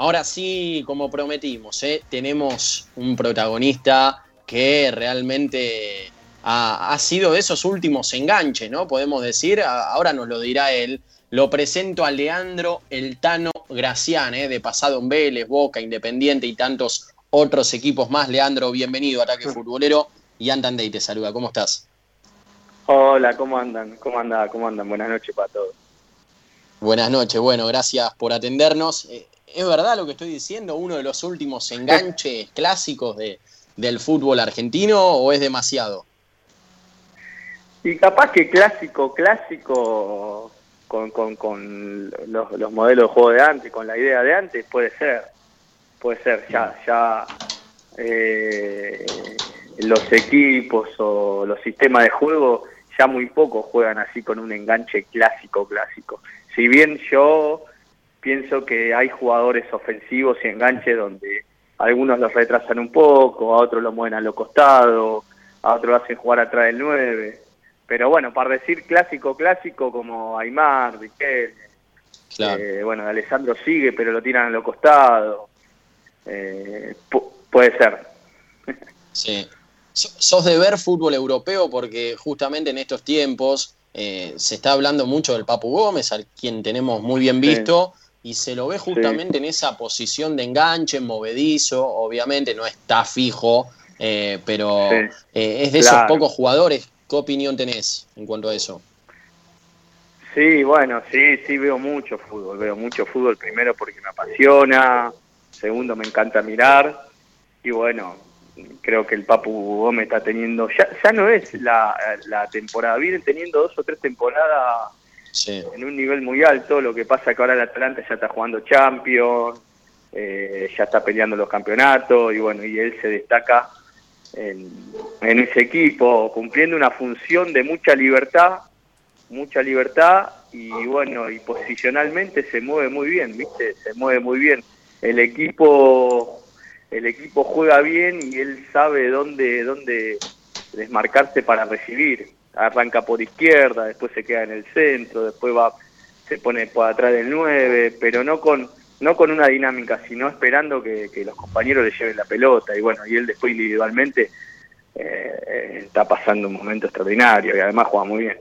Ahora sí, como prometimos, ¿eh? tenemos un protagonista que realmente ha, sido de esos últimos enganches, ¿no? Podemos decir, ahora nos lo dirá él. Lo presento a Leandro El Tano Gracián, ¿eh? de pasado en Vélez, Boca, Independiente y tantos otros equipos más. Leandro, bienvenido a Ataque Futbolero. Y Andan Day te saluda, ¿cómo estás? Hola, ¿cómo andan? ¿Cómo andan? ¿Cómo andan? Buenas noches para todos. Buenas noches, bueno, gracias por atendernos. Eh, ¿Es verdad lo que estoy diciendo? ¿Uno de los últimos enganches clásicos de, del fútbol argentino o es demasiado? Y capaz que clásico, clásico, con, con, con los, los, modelos de juego de antes, con la idea de antes, puede ser. Puede ser, ya, ya eh, los equipos o los sistemas de juego ya muy pocos juegan así con un enganche clásico, clásico. Si bien yo pienso que hay jugadores ofensivos y enganches donde algunos los retrasan un poco, a otros lo mueven a lo costado, a otros lo hacen jugar atrás del 9. Pero bueno, para decir clásico, clásico como Aymar, Riquelme, eh, bueno, Alessandro sigue, pero lo tiran a lo costado. Eh, puede ser. Sí. ¿Sos de ver fútbol europeo? Porque justamente en estos tiempos eh, se está hablando mucho del Papu Gómez, al quien tenemos muy bien visto, y se lo ve justamente en esa posición de enganche, movedizo, obviamente no está fijo, eh, pero eh, es de esos pocos jugadores. ¿Qué opinión tenés en cuanto a eso? Sí, bueno, sí, sí veo mucho fútbol, veo mucho fútbol primero porque me apasiona, segundo me encanta mirar y bueno, creo que el Papu Gómez está teniendo, ya, ya no es la, la temporada, vienen teniendo dos o tres temporadas en un nivel muy alto, lo que pasa que ahora el Atlanta ya está jugando Champions, eh, ya está peleando los campeonatos y bueno, y él se destaca en, en ese equipo, cumpliendo una función de mucha libertad, mucha libertad y bueno, y posicionalmente se mueve muy bien, ¿viste? Se mueve muy bien. El equipo el equipo juega bien y él sabe dónde, dónde desmarcarse para recibir. Arranca por izquierda, después se queda en el centro, después va se pone por atrás del 9, pero no con no con una dinámica, sino esperando que, los compañeros le lleven la pelota. Y bueno, y él después individualmente eh, está pasando un momento extraordinario y además juega muy bien.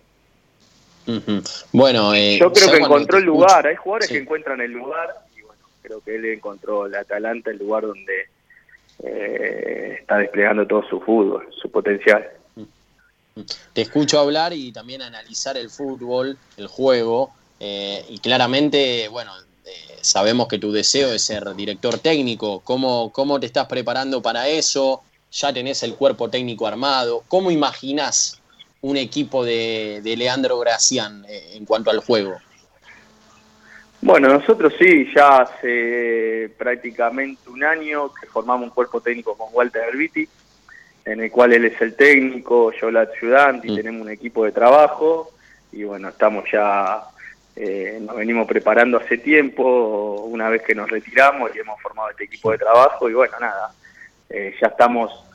Bueno, eh, yo creo que encontró el lugar. Hay jugadores que encuentran el lugar y bueno, creo que él encontró el Atalanta el lugar donde eh, está desplegando todo su fútbol, su potencial. Te escucho hablar y también analizar el fútbol, el juego, eh, y claramente, bueno, eh, sabemos que tu deseo es ser director técnico. ¿Cómo, ¿Cómo te estás preparando para eso? ¿Ya tenés el cuerpo técnico armado? ¿Cómo imaginás un equipo de, de Leandro Gracián en cuanto al juego? Bueno, nosotros sí, ya hace prácticamente un año que formamos un cuerpo técnico con Walter Herbiti, en el cual él es el técnico, yo la ayudante y mm. tenemos un equipo de trabajo y bueno, estamos ya, eh, nos venimos preparando hace tiempo, una vez que nos retiramos y hemos formado este equipo de trabajo y bueno, nada, eh, ya estamos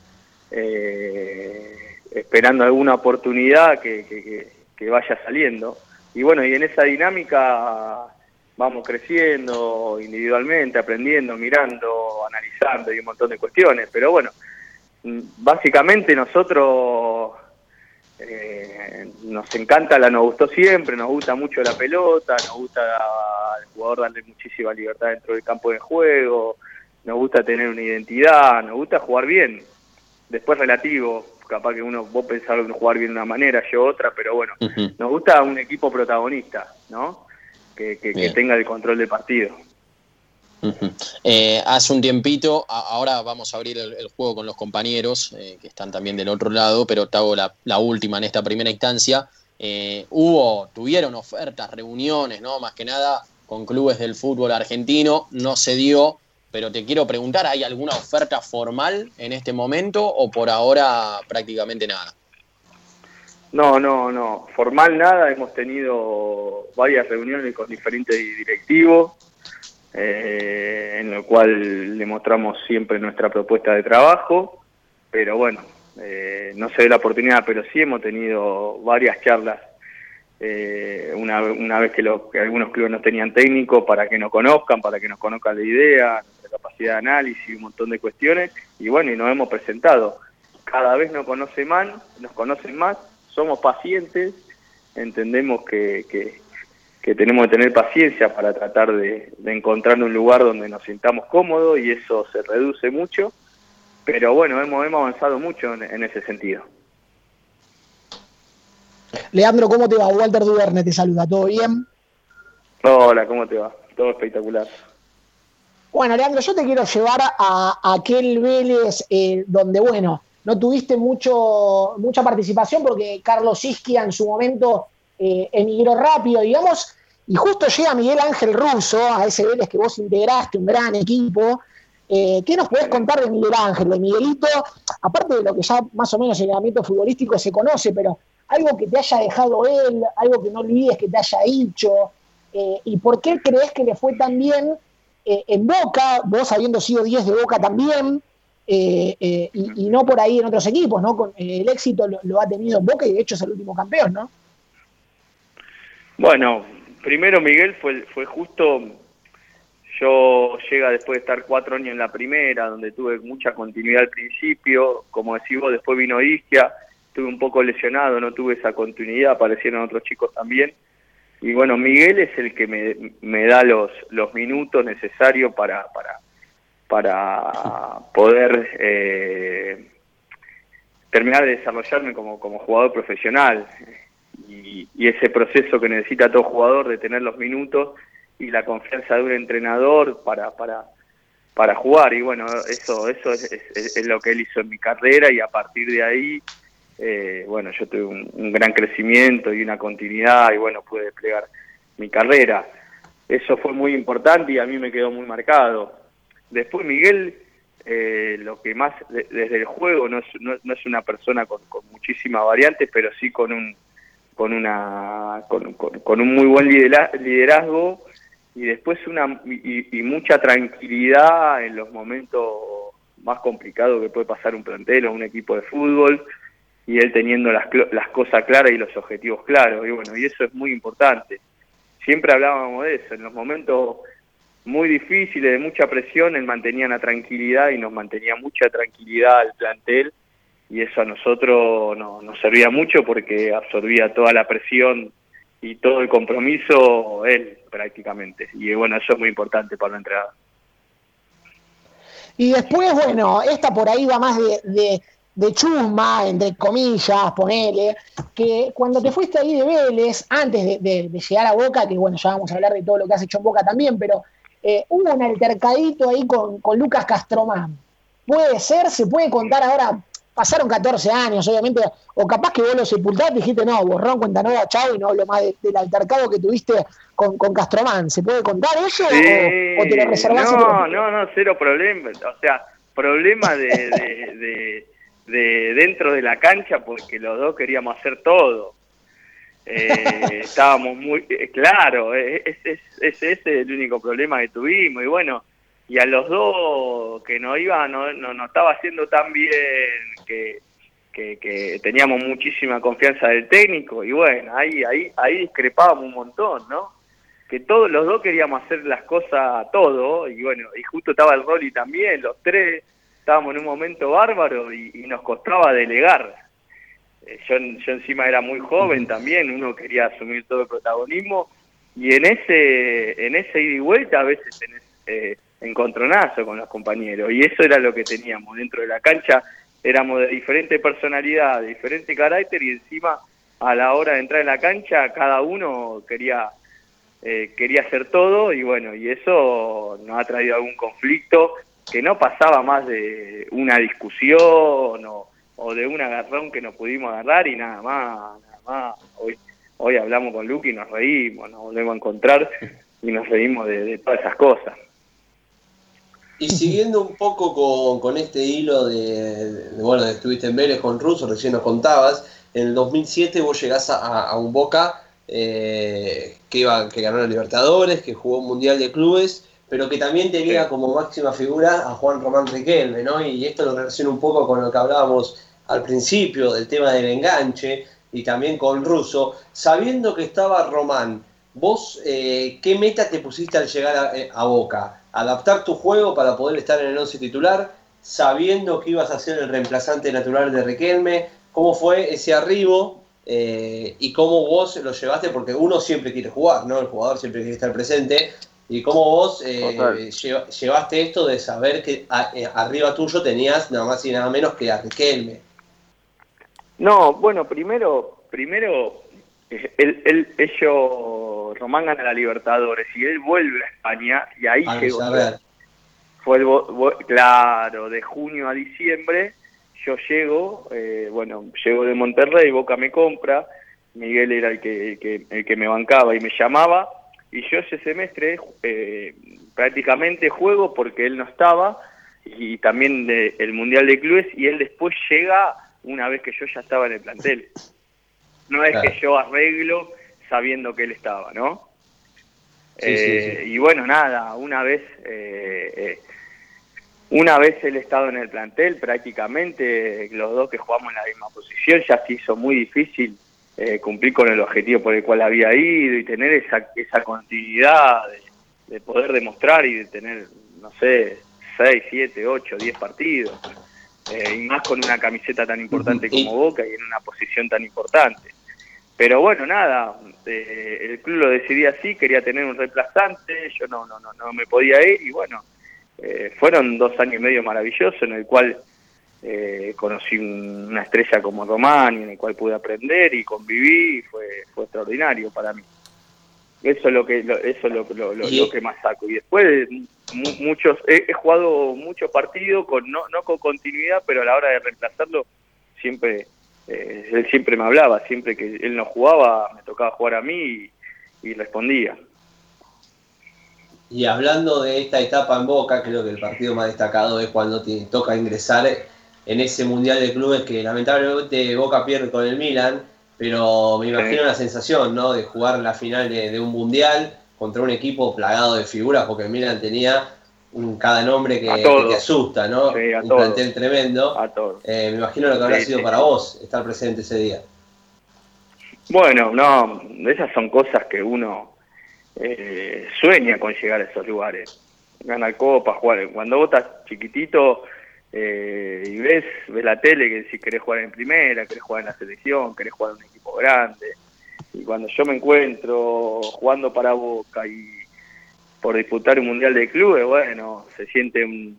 eh, esperando alguna oportunidad que, que vaya saliendo. Y bueno, y en esa dinámica vamos creciendo individualmente, aprendiendo, mirando, analizando y un montón de cuestiones. Pero bueno, básicamente nosotros eh, nos encanta la, nos gustó siempre, nos gusta mucho la pelota, nos gusta al jugador darle muchísima libertad dentro del campo de juego, nos gusta tener una identidad, nos gusta jugar bien. Después relativo, capaz que uno, vos pensás en jugar bien de una manera, yo otra, pero bueno, nos gusta un equipo protagonista, ¿no? que, tenga el control del partido. Eh, hace un tiempito, ahora vamos a abrir el, juego con los compañeros eh, que están también del otro lado, pero te hago la, última en esta primera instancia. Eh, hubo, tuvieron ofertas, reuniones, ¿no? Más que nada con clubes del fútbol argentino, no se dio, pero te quiero preguntar, ¿hay alguna oferta formal en este momento o por ahora prácticamente nada? No, no, no. Formal nada. Hemos tenido varias reuniones con diferentes directivos, eh, en lo cual le mostramos siempre nuestra propuesta de trabajo. Pero bueno, eh, no se ve la oportunidad, pero sí hemos tenido varias charlas eh, una, una, vez que, que, algunos clubes no tenían técnico, para que nos conozcan, para que nos conozcan la idea, nuestra capacidad de análisis, un montón de cuestiones, y bueno, y nos hemos presentado. Cada vez nos conocen más, nos conocen más, somos pacientes, entendemos que, que, tenemos que tener paciencia para tratar de, encontrar un lugar donde nos sintamos cómodos y eso se reduce mucho, pero bueno, hemos, hemos avanzado mucho en ese sentido. Leandro, ¿cómo te va? Walter Duverne te saluda, ¿todo bien? Hola, ¿cómo te va? Todo espectacular. Bueno, Leandro, yo te quiero llevar a, aquel Vélez eh, donde, bueno, no tuviste mucho, mucha participación porque Carlos Isquia en su momento eh, emigró rápido, digamos, y justo llega Miguel Ángel Russo, a ese Vélez que vos integraste, un gran equipo. Eh, ¿Qué nos podés contar de Miguel Ángel, de Miguelito? Aparte de lo que ya más o menos en el ámbito futbolístico se conoce, pero algo que te haya dejado él, algo que no olvides que te haya dicho, eh, y por qué crees que le fue tan bien eh, en Boca, vos habiendo sido 10 de Boca también, y, no por ahí en otros equipos, ¿no? Con, el éxito lo, ha tenido en Boca y de hecho es el último campeón, ¿no? Bueno, primero Miguel fue, fue justo, yo llega después de estar cuatro años en la primera, donde tuve mucha continuidad al principio, como decís vos, después vino Isquia, estuve un poco lesionado, no tuve esa continuidad, aparecieron otros chicos también. Y bueno, Miguel es el que me, da los, los minutos necesarios para, para, para poder eh, terminar de desarrollarme como, como jugador profesional. Y, y, ese proceso que necesita todo jugador de tener los minutos y la confianza de un entrenador para, para, para jugar. Y bueno, eso, eso es, es lo que él hizo en mi carrera y a partir de ahí eh, bueno, yo tuve un, gran crecimiento y una continuidad y bueno, pude desplegar mi carrera. Eso fue muy importante y a mí me quedó muy marcado. Después Miguel, eh, lo que más desde el juego no es, no, es una persona con, muchísimas variantes, pero sí con un con una con, un muy buen liderazgo y después una y, y mucha tranquilidad en los momentos más complicados que puede pasar un plantel o un equipo de fútbol y él teniendo las, las cosas claras y los objetivos claros. Y bueno, y eso es muy importante. Siempre hablábamos de eso, en los momentos muy difíciles, de mucha presión, él mantenía la tranquilidad y nos mantenía mucha tranquilidad al plantel y eso a nosotros no, nos servía mucho porque absorbía toda la presión y todo el compromiso él prácticamente. Y bueno, eso es muy importante para la entrada. Y después, bueno, esta por ahí va más de de chusma, entre comillas, ponele, que cuando te fuiste ahí de Vélez, antes de, llegar a Boca, que bueno, ya vamos a hablar de todo lo que has hecho en Boca también, pero eh, hubo un altercadito ahí con, Lucas Castromán. Puede ser, se puede contar ahora, pasaron 14 años, obviamente, o capaz que vos lo sepultaste y dijiste, no, borrón, cuenta nueva, chao, y no hablo más del altercado que tuviste con, con Castromán. ¿Se puede contar eso o, te lo reservás? No, no, no, cero problema. O sea, problema de de dentro de la cancha porque los dos queríamos hacer todo. Eh, estábamos muy eh, claro, ese es, es, el único problema que tuvimos y bueno, y a los dos que no iba, no, no, estaba haciendo tan bien que, que, teníamos muchísima confianza del técnico y bueno, ahí, ahí, ahí discrepábamos un montón, ¿no? Que todos los dos queríamos hacer las cosas todo y bueno, y justo estaba el Rolly también, los tres estábamos en un momento bárbaro y, nos costaba delegar. Eh, yo, yo encima era muy joven también, uno quería asumir todo el protagonismo y en ese en ese ida y vuelta a veces tenés eh, encontronazo con los compañeros y eso era lo que teníamos dentro de la cancha, éramos de diferente personalidad, de diferente carácter y encima a la hora de entrar en la cancha cada uno quería eh, quería hacer todo y bueno, y eso nos ha traído algún conflicto que no pasaba más de una discusión o, de un agarrón que nos pudimos agarrar y nada más, nada más. Hoy, hoy hablamos con Luke y nos reímos, nos volvemos a encontrar y nos reímos de, todas esas cosas. Y siguiendo un poco con, este hilo de, bueno, de estuviste en Vélez con Russo, recién nos contabas, en el 2007 vos llegás a, un Boca eh, que, iba, que ganó la Libertadores, que jugó un Mundial de Clubes, pero que también tenía como máxima figura a Juan Román Riquelme, ¿no? Y esto lo relaciona un poco con lo que hablábamos al principio del tema del enganche, y también con Russo, sabiendo que estaba Román, vos, eh, ¿qué meta te pusiste al llegar a, Boca? ¿Adaptar tu juego para poder estar en el 11 titular, sabiendo que ibas a ser el reemplazante natural de Riquelme? ¿Cómo fue ese arribo eh, y cómo vos lo llevaste? Porque uno siempre quiere jugar, ¿no? El jugador siempre quiere estar presente. ¿Y cómo vos eh, llevaste esto de saber que arriba tuyo tenías nada más y nada menos que a Riquelme? No, bueno, primero, primero, él, él, ellos, Román gana la Libertadores y él vuelve a España y ahí llegó. Fue el, claro, de junio a diciembre, yo llego, eh, bueno, llego de Monterrey, Boca me compra, Miguel era el que, el que, me bancaba y me llamaba, y yo ese semestre eh, prácticamente juego porque él no estaba, y también de, el Mundial de Clubes, y él después llega una vez que yo ya estaba en el plantel. No es que yo arreglo sabiendo que él estaba, ¿no? Eh, y bueno, nada, una vez, eh, eh, una vez él estado en el plantel, prácticamente los dos que jugamos en la misma posición, ya se hizo muy difícil cumplir con el objetivo por el cual había ido y tener esa, esa continuidad de, de poder demostrar y de tener, no sé, 6, 7, 8, 10 partidos. Eh, y más con una camiseta tan importante como Boca y en una posición tan importante. Pero bueno, nada, eh, el club lo decidía así, quería tener un reemplazante, yo no, no, no, no me podía ir y bueno, eh, fueron dos años y medio maravillosos en el cual conocí una estrella como Román y en el cual pude aprender y conviví y fue, fue extraordinario para mí. Eso es lo que eso es lo, lo, que más saco. Y después muchos he, jugado muchos partidos con no, no con continuidad, pero a la hora de reemplazarlo siempre eh, él siempre me hablaba, siempre que él no jugaba me tocaba jugar a mí y, respondía. Y hablando de esta etapa en Boca, creo que el partido más destacado es cuando te toca ingresar en ese Mundial de Clubes que lamentablemente Boca pierde con el Milan pero me imagino la sensación, ¿no? De jugar la final de, un mundial contra un equipo plagado de figuras, porque el Milan tenía un, cada nombre que, te asusta, ¿no? un plantel tremendo. Eh, me imagino lo que habrá sido para vos estar presente ese día. Bueno, no, esas son cosas que uno eh, sueña con llegar a esos lugares. Ganar copa, jugar. Cuando vos estás chiquitito, eh, y ves, ves la tele que si querés jugar en primera, querés jugar en la selección, querés jugar en un equipo grande. Y cuando yo me encuentro jugando para Boca y por disputar un mundial de clubes, bueno, se siente un,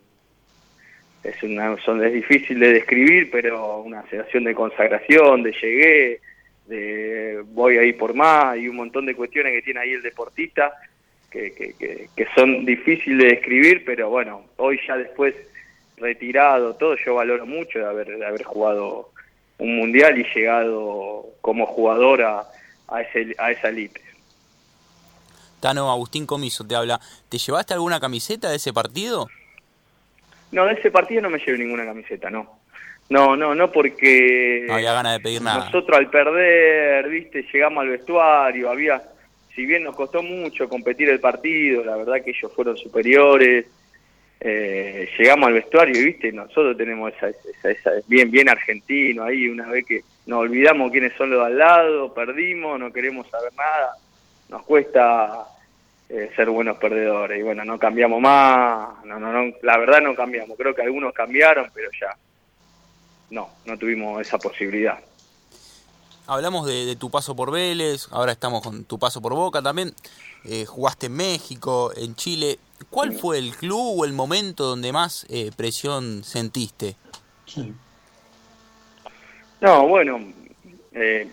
es una son, es difícil de describir, pero una sensación de consagración, de llegué, de voy a ir por más y un montón de cuestiones que tiene ahí el deportista que, que, que son difíciles de describir, pero bueno, hoy ya después retirado, todo, yo valoro mucho de haber, de haber jugado un mundial y llegado como jugador a, a, ese, a esa elite. Tano, Agustín Comiso te habla. ¿Te llevaste alguna camiseta de ese partido? No, de ese partido no me llevé ninguna camiseta, no. No, no, no porque... No había ganas de pedir nada. Nosotros al perder, viste, llegamos al vestuario, había... Si bien nos costó mucho competir el partido, la verdad que ellos fueron superiores, eh, llegamos al vestuario y viste, nosotros tenemos esa, esa, bien, bien argentino ahí, una vez que nos olvidamos quiénes son los de al lado, perdimos, no queremos saber nada, nos cuesta eh, ser buenos perdedores y bueno, no cambiamos más, no, no, no, la verdad no cambiamos, creo que algunos cambiaron, pero ya no, no tuvimos esa posibilidad. Hablamos de, tu paso por Vélez, ahora estamos con tu paso por Boca también. Eh, jugaste en México, en Chile. ¿Cuál fue el club o el momento donde más eh, presión sentiste? No, bueno, eh,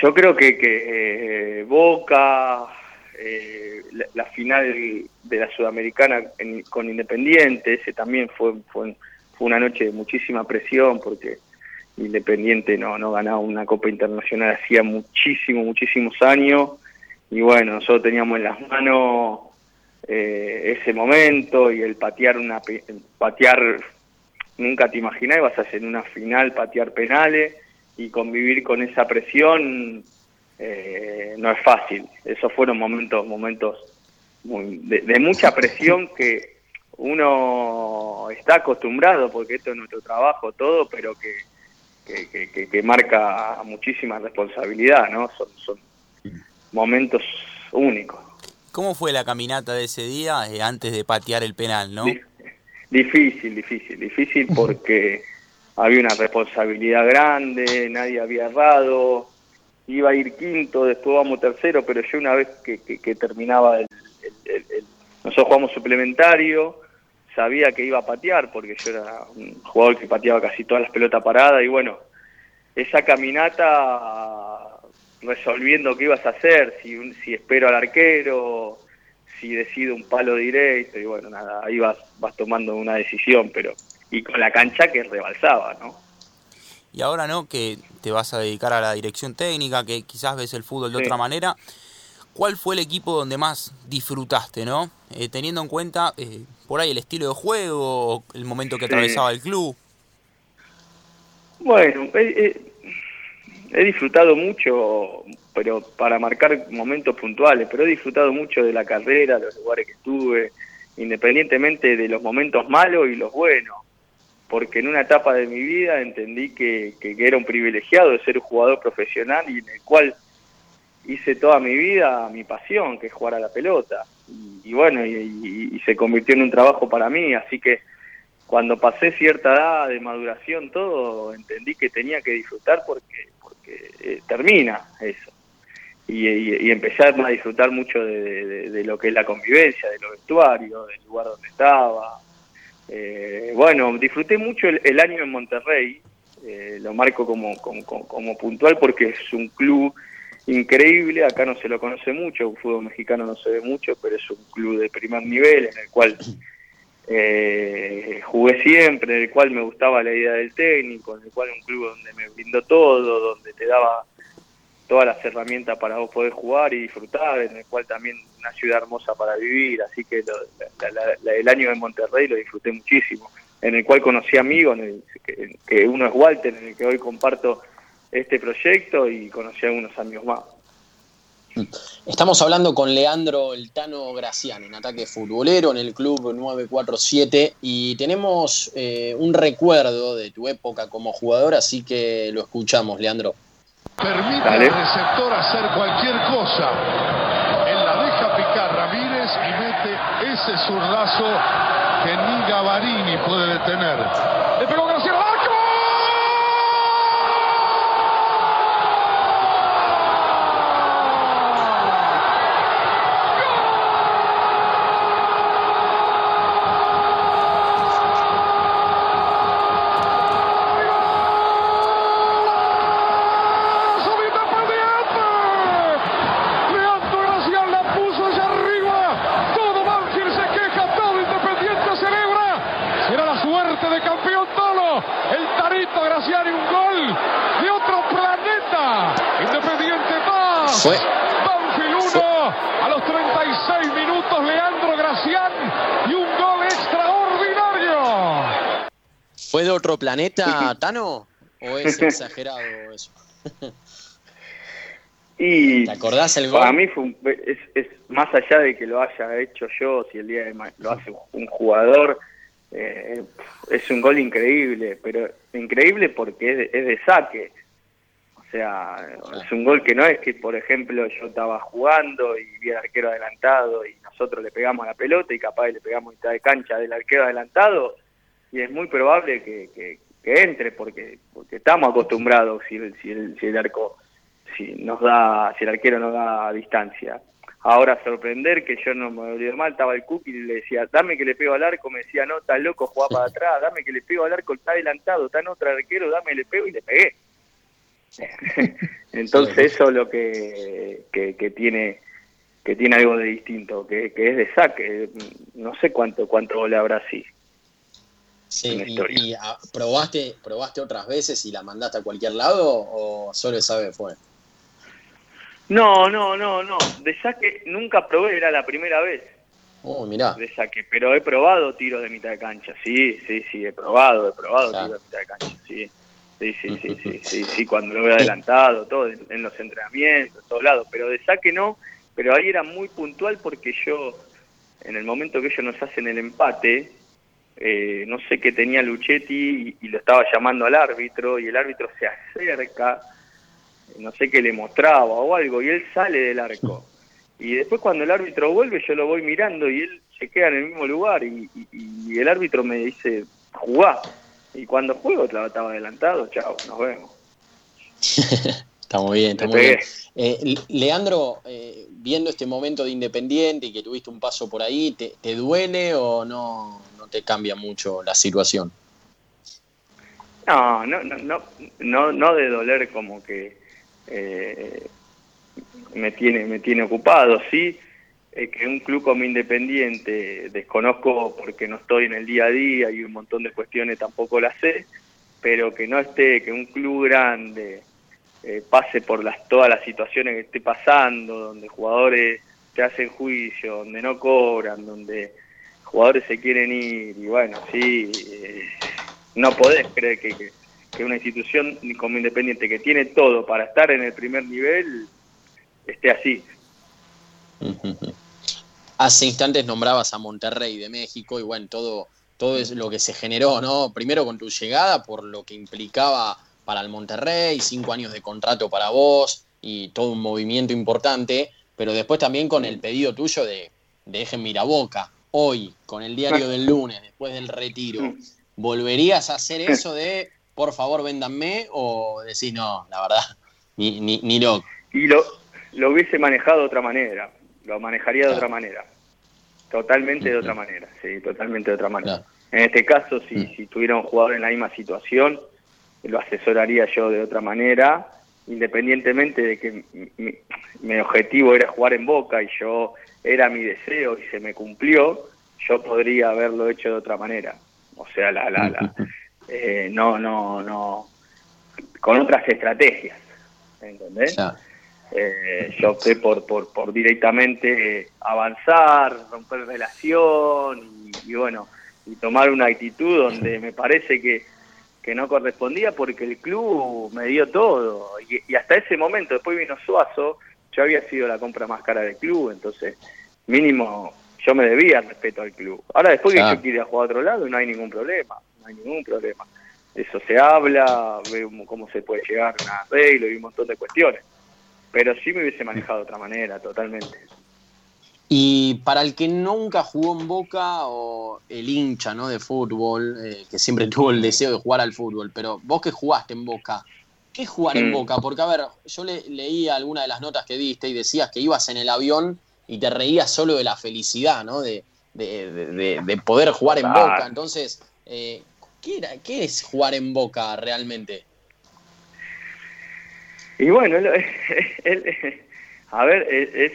yo creo que, que Boca, la, final de la Sudamericana con Independiente, ese también fue, fue, una noche de muchísima presión porque Independiente no, no ganaba una Copa Internacional hacía muchísimos, muchísimos años. Y bueno, nosotros teníamos en las manos eh, ese momento y el patear una patear nunca te a hacer una final patear penales y convivir con esa presión eh, no es fácil esos fueron momentos momentos de, mucha presión que uno está acostumbrado porque esto es nuestro trabajo todo pero que que, marca muchísima responsabilidad, ¿no? Son, son momentos únicos. ¿Cómo fue la caminata de ese día eh, antes de patear el penal, no? Difícil, difícil, difícil porque había una responsabilidad grande, nadie había errado, iba a ir quinto, después vamos tercero, pero yo una vez que, terminaba el, nosotros jugamos suplementario, sabía que iba a patear porque yo era un jugador que pateaba casi todas las pelotas paradas y bueno, esa caminata resolviendo qué ibas a hacer, si, si espero al arquero, si decido un palo directo y bueno, nada, ahí vas, vas tomando una decisión, pero y con la cancha que rebalsaba, ¿no? Y ahora, ¿no? Que te vas a dedicar a la dirección técnica, que quizás ves el fútbol de otra manera. ¿Cuál fue el equipo donde más disfrutaste, no? Eh, teniendo en cuenta eh, por ahí el estilo de juego, el momento que atravesaba el club. Bueno, he disfrutado mucho, pero para marcar momentos puntuales, pero he disfrutado mucho de la carrera, de los lugares que estuve, independientemente de los momentos malos y los buenos, porque en una etapa de mi vida entendí que, que, era un privilegiado de ser un jugador profesional y en el cual hice toda mi vida mi pasión, que es jugar a la pelota. Y, bueno, y se convirtió en un trabajo para mí, así que cuando pasé cierta edad de maduración, todo, entendí que tenía que disfrutar porque, porque eh, termina eso. Y, y, empecé a disfrutar mucho de, lo que es la convivencia, de los vestuarios, del lugar donde estaba. Eh, bueno, disfruté mucho el, año en Monterrey, eh, lo marco como, como, puntual porque es un club increíble, acá no se lo conoce mucho, un fútbol mexicano no se ve mucho, pero es un club de primer nivel en el cual eh, jugué siempre, en el cual me gustaba la idea del técnico, en el cual un club donde me brindó todo, donde te daba todas las herramientas para vos poder jugar y disfrutar, en el cual también una ciudad hermosa para vivir, así que el año en Monterrey lo disfruté muchísimo, en el cual conocí amigos, que, uno es Walter, en el que hoy comparto este proyecto y conocí a algunos amigos más. Estamos hablando con Leandro El Tano Graciano, en ataque futbolero en el club 947 y tenemos eh, un recuerdo de tu época como jugador, así que lo escuchamos, Leandro. Permite al receptor hacer cualquier cosa. Él la deja picar Ramírez y mete ese zurdazo que ni Gavarini puede detener. Otro planeta, Tano? ¿O es exagerado eso? y ¿Te acordás el gol? Para mí fue es, más allá de que lo haya hecho yo, si el día de lo hace un jugador, eh, es un gol increíble, pero increíble porque es de, saque. O sea, es un gol que no es que, por ejemplo, yo estaba jugando y vi al arquero adelantado y nosotros le pegamos a la pelota y capaz le pegamos mitad de cancha del arquero adelantado y es muy probable que, que, entre porque porque estamos acostumbrados si el, si el, si el arco si nos da si el arquero nos da distancia. Ahora sorprender que yo no me olvidé mal estaba el cookie y le decía dame que le pego al arco me decía no estás loco juega para atrás dame que le pego al arco está adelantado está en otro arquero dame le pego y le pegué entonces eso es lo que, que, que tiene que tiene algo de distinto que, que es de saque. No sé cuánto cuánto le habrá así Sí, y, ah, probaste, probaste otras veces y la mandaste a cualquier lado o solo esa vez fue? No, no, no, no. De saque nunca probé, era la primera vez. Oh, mirá. De saque, pero he probado tiros de mitad de cancha, sí, sí, sí, he probado, he probado tiros de mitad de cancha, sí. Sí, sí, sí, sí, sí, sí, cuando lo veo adelantado, todo, en los entrenamientos, en todos lados, pero de saque no, pero ahí era muy puntual porque yo, en el momento que ellos nos hacen el empate, eh, no sé qué tenía Luchetti y, lo estaba llamando al árbitro y el árbitro se acerca, no sé qué le mostraba o algo, y él sale del arco. Y después cuando el árbitro vuelve yo lo voy mirando y él se queda en el mismo lugar y, y el árbitro me dice, jugá. Y cuando juego estaba adelantado, chao, nos vemos. está muy bien, está muy bien. Eh, Leandro, eh, viendo este momento de Independiente y que tuviste un paso por ahí, ¿te, duele o no, no te cambia mucho la situación? No, no, no, no, no, de doler como que eh, me tiene me tiene ocupado, sí eh, que un club como Independiente desconozco porque no estoy en el día a día y un montón de cuestiones tampoco las sé, pero que no esté, que un club grande eh, pase por las todas las situaciones que esté pasando, donde jugadores te hacen juicio, donde no cobran, donde jugadores se quieren ir y bueno, sí, eh, no podés creer que, que una institución como Independiente que tiene todo para estar en el primer nivel esté así. Hace instantes nombrabas a Monterrey de México y bueno, todo, todo es lo que se generó, ¿no? Primero con tu llegada, por lo que implicaba para el Monterrey, cinco años de contrato para vos y todo un movimiento importante, pero después también con el pedido tuyo de, de Eje Miraboca, hoy, con el diario del lunes, después del retiro, ¿volverías a hacer eso de por favor véndanme o decís no, la verdad, ni, ni, ni lo... Y lo, lo hubiese manejado de otra manera lo manejaría de otra manera. Totalmente de otra manera, sí, totalmente de otra manera. En este caso, si, mm. si tuviera un jugador en la misma situación, lo asesoraría yo de otra manera, independientemente de que mi, objetivo era jugar en Boca y yo era mi deseo y se me cumplió, yo podría haberlo hecho de otra manera. O sea, la, la, la, eh, no, no, no, con otras estrategias, ¿entendés? Eh, yo opté por, por, por directamente avanzar, romper relación y, bueno, y tomar una actitud donde me parece que, que no correspondía porque el club me dio todo. Y, hasta ese momento, después vino Suazo, yo había sido la compra más cara del club, entonces mínimo yo me debía respeto al club. Ahora después que yo quiera jugar a otro lado no hay ningún problema, no hay ningún problema. Eso se habla, vemos cómo se puede llegar a un arreglo y un montón de cuestiones pero sí me hubiese manejado de otra manera, totalmente. Y para el que nunca jugó en Boca o el hincha ¿no? de fútbol, eh, que siempre tuvo el deseo de jugar al fútbol, pero vos que jugaste en Boca, ¿qué es jugar en mm. Boca? Porque, a ver, yo le, leía alguna de las notas que diste y decías que ibas en el avión y te reías solo de la felicidad, ¿no? De, de, poder jugar en Boca. Entonces, eh, ¿qué, era, ¿qué es jugar en Boca realmente? Y bueno, él, a ver, es,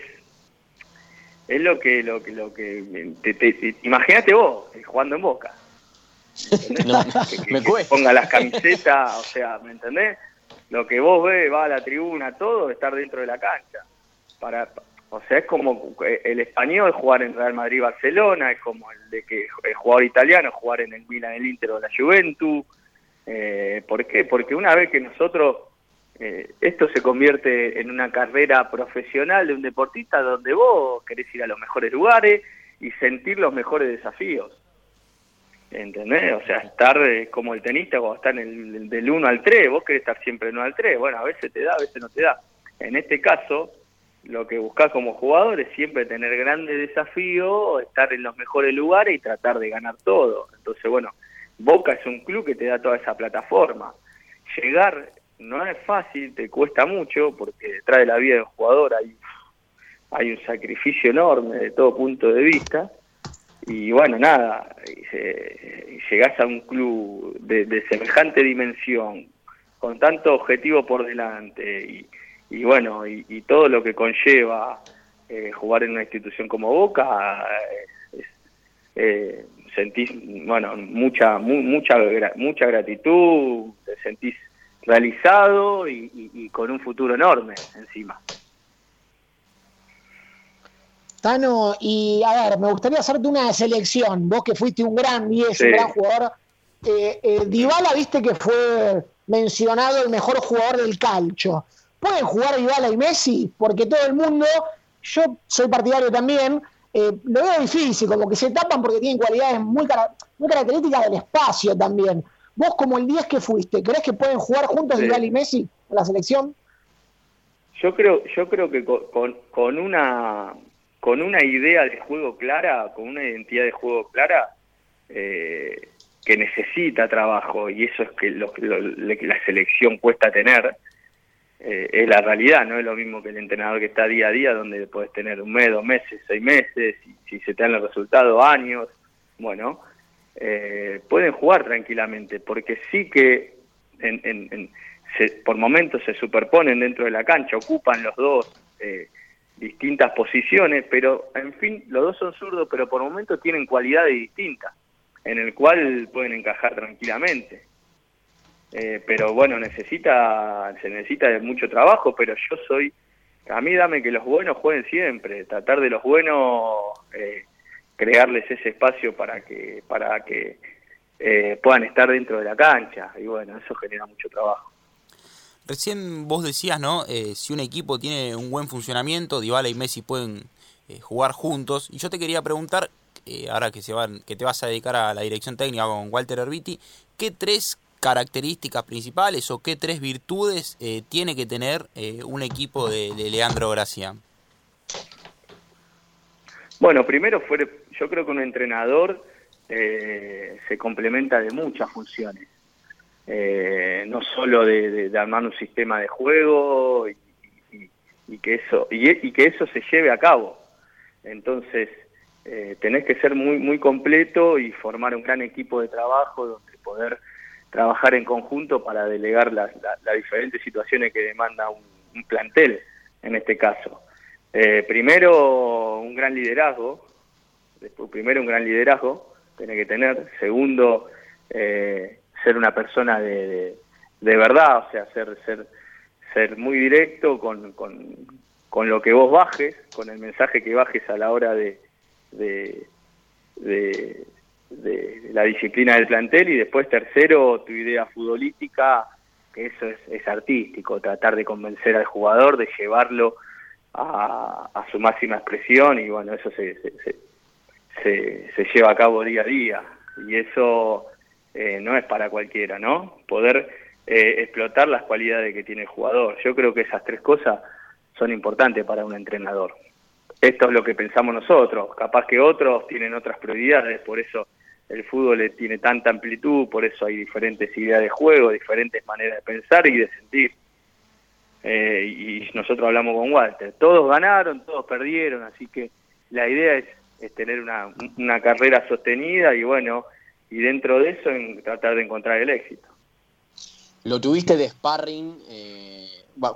es lo que lo que lo que te, imagínate vos eh, jugando en Boca. que, me ponga las camisetas, o sea, ¿me entendés? Lo que vos ves, va a la tribuna, todo, estar dentro de la cancha. Para, o sea, es como eh, el español jugar en Real Madrid Barcelona, es como el de que el jugador italiano jugar en el Milan, el Inter o la Juventus. Eh, ¿Por qué? Porque una vez que nosotros eh, esto se convierte en una carrera profesional de un deportista donde vos querés ir a los mejores lugares y sentir los mejores desafíos. ¿Entendés? O sea, estar eh, como el tenista cuando está en el, del 1 al 3, vos querés estar siempre en 1 al 3. Bueno, a veces te da, a veces no te da. En este caso, lo que buscás como jugador es siempre tener grandes desafíos, estar en los mejores lugares y tratar de ganar todo. Entonces, bueno, Boca es un club que te da toda esa plataforma. Llegar no es fácil, te cuesta mucho, porque detrás de la vida del jugador hay, hay un sacrificio enorme de todo punto de vista. Y bueno, nada, llegás a un club de, semejante dimensión, con tanto objetivo por delante, y, bueno, y, todo lo que conlleva eh, jugar en una institución como Boca, eh, sentís, bueno, mucha, mucha, mucha gratitud, te sentís realizado y, con un futuro enorme encima. Tano, y a ver, me gustaría hacerte una selección. Vos que fuiste un gran 10, un gran jugador. Eh, eh, Dybala, viste que fue mencionado el mejor jugador del calcio. ¿Pueden jugar Dybala y Messi? Porque todo el mundo, yo soy partidario también, eh, lo veo difícil, como que se tapan porque tienen cualidades muy, muy características del espacio también. Vos como el 10 que fuiste, ¿crees que pueden jugar juntos sí. y Messi en la selección? Yo creo, yo creo que con, con, una con una idea de juego clara, con una identidad de juego clara, eh, que necesita trabajo y eso es que lo, lo, la selección cuesta tener, eh, es la realidad, no es lo mismo que el entrenador que está día a día, donde puedes tener un mes, dos meses, seis meses, y si se te dan los resultados, años, bueno, eh, pueden jugar tranquilamente, porque sí que en, en, en, se, por momentos se superponen dentro de la cancha, ocupan los dos eh, distintas posiciones, pero en fin, los dos son zurdos, pero por momentos tienen cualidades distintas, en el cual pueden encajar tranquilamente. Eh, pero bueno, necesita, se necesita de mucho trabajo, pero yo soy, a mí dame que los buenos jueguen siempre, tratar de los buenos eh, crearles ese espacio para que, para que eh, puedan estar dentro de la cancha, y bueno, eso genera mucho trabajo. Recién vos decías, ¿no? Eh, si un equipo tiene un buen funcionamiento, Dybala y Messi pueden eh, jugar juntos. Y yo te quería preguntar, eh, ahora que se van, que te vas a dedicar a la dirección técnica con Walter Herbiti, ¿qué tres características principales o qué tres virtudes eh, tiene que tener un equipo de, de, Leandro Gracia? Bueno, primero fue, yo creo que un entrenador eh, se complementa de muchas funciones, eh, no solo de, armar un sistema de juego y, y, y que eso y, y, que eso se lleve a cabo. Entonces eh, tenés que ser muy muy completo y formar un gran equipo de trabajo donde poder trabajar en conjunto para delegar las, las, las diferentes situaciones que demanda un, un, plantel, en este caso. Eh, primero, un gran liderazgo, primero un gran liderazgo, tiene que tener, segundo, eh, ser una persona de, de, verdad, o sea, ser, ser, ser muy directo con, con, con, lo que vos bajes, con el mensaje que bajes a la hora de, de, de la disciplina del plantel. Y después tercero tu idea futbolística que eso es, es artístico tratar de convencer al jugador de llevarlo a, a su máxima expresión. Y bueno eso se, se, se, lleva a cabo día a día. Y eso eh, no es para cualquiera no poder eh, explotar las cualidades que tiene el jugador. Yo creo que esas tres cosas son importantes para un entrenador. Esto es lo que pensamos nosotros. Capaz que otros tienen otras prioridades por eso el fútbol tiene tanta amplitud, por eso hay diferentes ideas de juego, diferentes maneras de pensar y de sentir. Eh, y nosotros hablamos con Walter, todos ganaron, todos perdieron, así que la idea es, es tener una, una, carrera sostenida y bueno, y dentro de eso en tratar de encontrar el éxito. Lo tuviste de sparring, eh,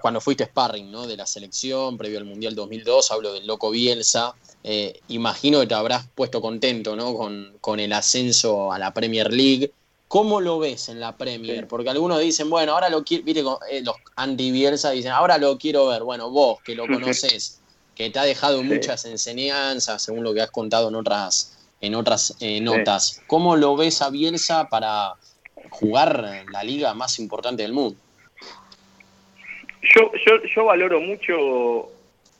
cuando fuiste sparring, ¿no? De la selección, previo al Mundial 2002, hablo del Loco Bielsa, eh, imagino que te habrás puesto contento ¿no? con, con, el ascenso a la Premier League. ¿Cómo lo ves en la Premier? Sí. Porque algunos dicen, bueno, ahora lo quiero, viste, eh, los anti-Bielsa dicen, ahora lo quiero ver. Bueno, vos que lo conoces, que te ha dejado sí. muchas enseñanzas, según lo que has contado en otras, en otras eh, notas, sí. ¿cómo lo ves a Bielsa para jugar la liga más importante del mundo? Yo, yo, yo valoro mucho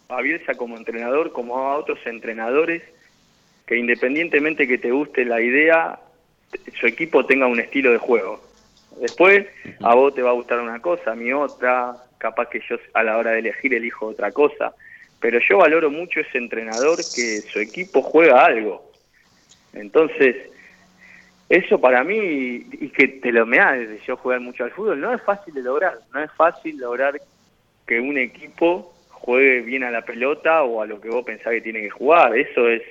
a Bielsa como entrenador, como a otros entrenadores, que independientemente que te guste la idea, su equipo tenga un estilo de juego. Después, a vos te va a gustar una cosa, a mí otra, capaz que yo a la hora de elegir elijo otra cosa, pero yo valoro mucho ese entrenador que su equipo juega algo. Entonces, eso para mí, y que te lo me desde yo jugar mucho al fútbol, no es fácil de lograr, no es fácil lograr que un equipo juegue bien a la pelota o a lo que vos pensás que tiene que jugar. Eso es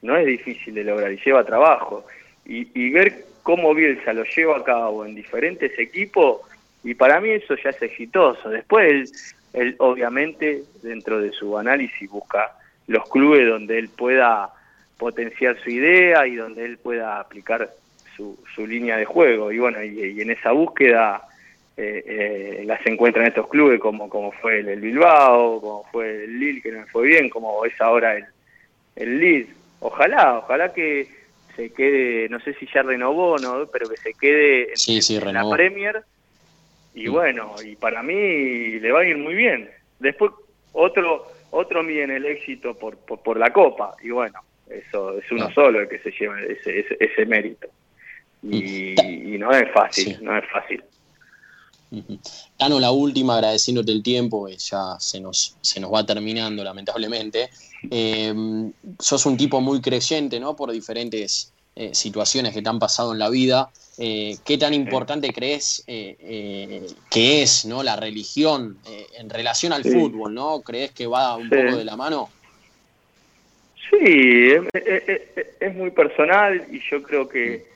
no es difícil de lograr y lleva trabajo. Y, y ver cómo Bielsa lo lleva a cabo en diferentes equipos, y para mí eso ya es exitoso. Después, él, obviamente, dentro de su análisis, busca los clubes donde él pueda potenciar su idea y donde él pueda aplicar su, su línea de juego. Y bueno, y, y en esa búsqueda eh, eh, las encuentra en estos clubes como, como fue el, el, Bilbao, como fue el Lille, que no fue bien, como es ahora el, el Leeds. Ojalá, ojalá que se quede, no sé si ya renovó, no, pero que se quede en, sí, sí, en la Premier. Y sí. bueno, y para mí le va a ir muy bien. Después, otro otros miden el éxito por, por, la copa, y bueno, eso es uno solo el que se lleva ese, ese, mérito. Y, no es fácil, no es fácil. Tano, la última, agradeciéndote el tiempo, ya se nos, se nos va terminando, lamentablemente. Eh, sos un tipo muy creyente, ¿no? Por diferentes eh, situaciones que te han pasado en la vida. Eh, ¿Qué tan importante crees que es ¿no? la religión en relación al fútbol? ¿no? ¿Crees que va un poco de la mano? Sí, es, muy personal y yo creo que,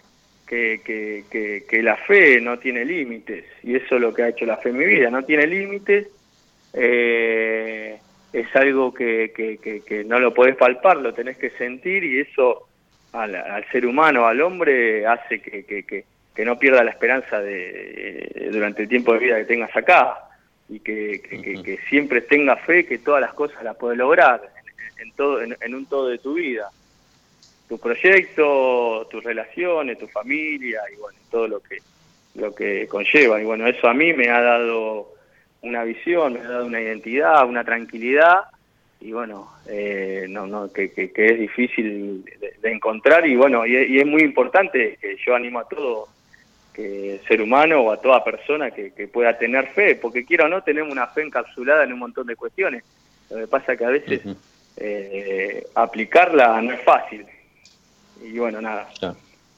que, que, la fe no tiene límites y eso es lo que ha hecho la fe en mi vida, no tiene límites. es algo que, no lo podés palpar, lo tenés que sentir y eso al, ser humano, al hombre, hace que, que, no pierda la esperanza de, durante el tiempo de vida que tengas acá y que, siempre tenga fe que todas las cosas las puedes lograr en, todo, en, un todo de tu vida. Tu proyecto, tus relaciones, tu familia y bueno, todo lo que, lo que conlleva. Y bueno, eso a mí me ha dado una visión, me ha dado una identidad, una tranquilidad y bueno, eh, no, no, que, que, es difícil de, encontrar y bueno, y, es muy importante que yo animo a todo que ser humano o a toda persona que, pueda tener fe, porque quiera o no tenemos una fe encapsulada en un montón de cuestiones. Lo que pasa que a veces eh, aplicarla no es fácil. Y bueno, nada,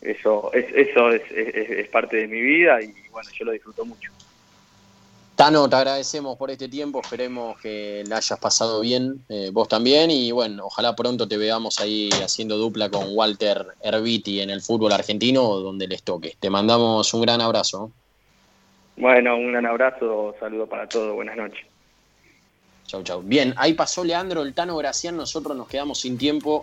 eso, es, eso es, es parte de mi vida y bueno, yo lo disfruto mucho. Tano, te agradecemos por este tiempo, esperemos que la hayas pasado bien, eh, vos también, y bueno, ojalá pronto te veamos ahí haciendo dupla con Walter Erviti en el fútbol argentino, donde les toque. Te mandamos un gran abrazo. Bueno, un gran abrazo, saludo para todos, buenas noches. Chau, chau. Bien, ahí pasó Leandro el Tano Gracián, nosotros nos quedamos sin tiempo.